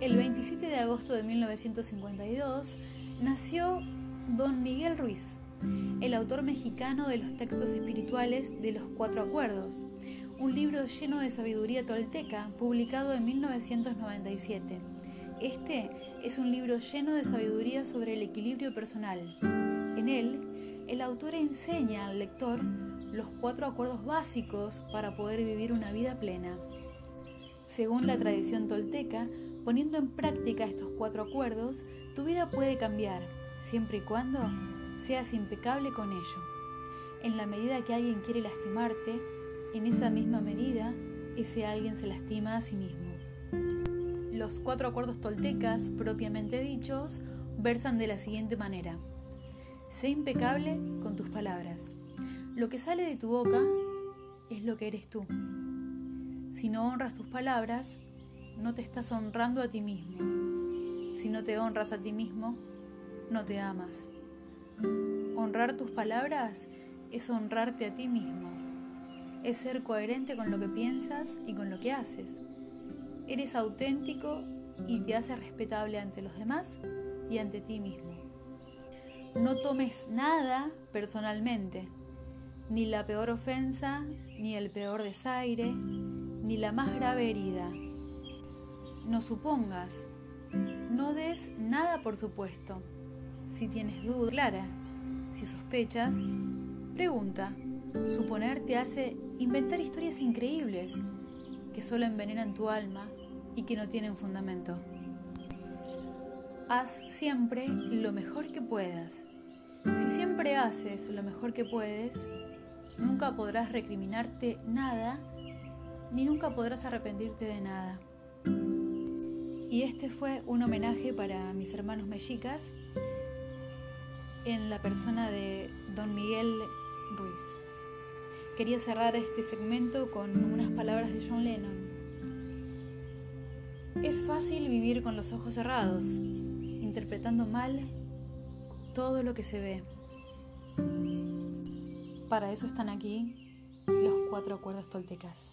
El 27 de agosto de 1952 nació don Miguel Ruiz, el autor mexicano de los textos espirituales de los Cuatro Acuerdos, un libro lleno de sabiduría tolteca publicado en 1997. Este es un libro lleno de sabiduría sobre el equilibrio personal. En él, el autor enseña al lector los cuatro acuerdos básicos para poder vivir una vida plena. Según la tradición tolteca, poniendo en práctica estos cuatro acuerdos, tu vida puede cambiar, siempre y cuando seas impecable con ello. En la medida que alguien quiere lastimarte, en esa misma medida, ese alguien se lastima a sí mismo. Los cuatro acuerdos toltecas, propiamente dichos, versan de la siguiente manera. Sé impecable con tus palabras. Lo que sale de tu boca es lo que eres tú. Si no honras tus palabras, no te estás honrando a ti mismo. Si no te honras a ti mismo, no te amas. Honrar tus palabras es honrarte a ti mismo. Es ser coherente con lo que piensas y con lo que haces. Eres auténtico y te haces respetable ante los demás y ante ti mismo. No tomes nada personalmente ni la peor ofensa, ni el peor desaire, ni la más grave herida. No supongas, no des nada por supuesto. Si tienes duda clara, si sospechas, pregunta. Suponer te hace inventar historias increíbles que solo envenenan tu alma y que no tienen fundamento. Haz siempre lo mejor que puedas. Si siempre haces lo mejor que puedes, Nunca podrás recriminarte nada, ni nunca podrás arrepentirte de nada. Y este fue un homenaje para mis hermanos mexicas en la persona de don Miguel Ruiz. Quería cerrar este segmento con unas palabras de John Lennon. Es fácil vivir con los ojos cerrados, interpretando mal todo lo que se ve. Para eso están aquí los cuatro acuerdos toltecas.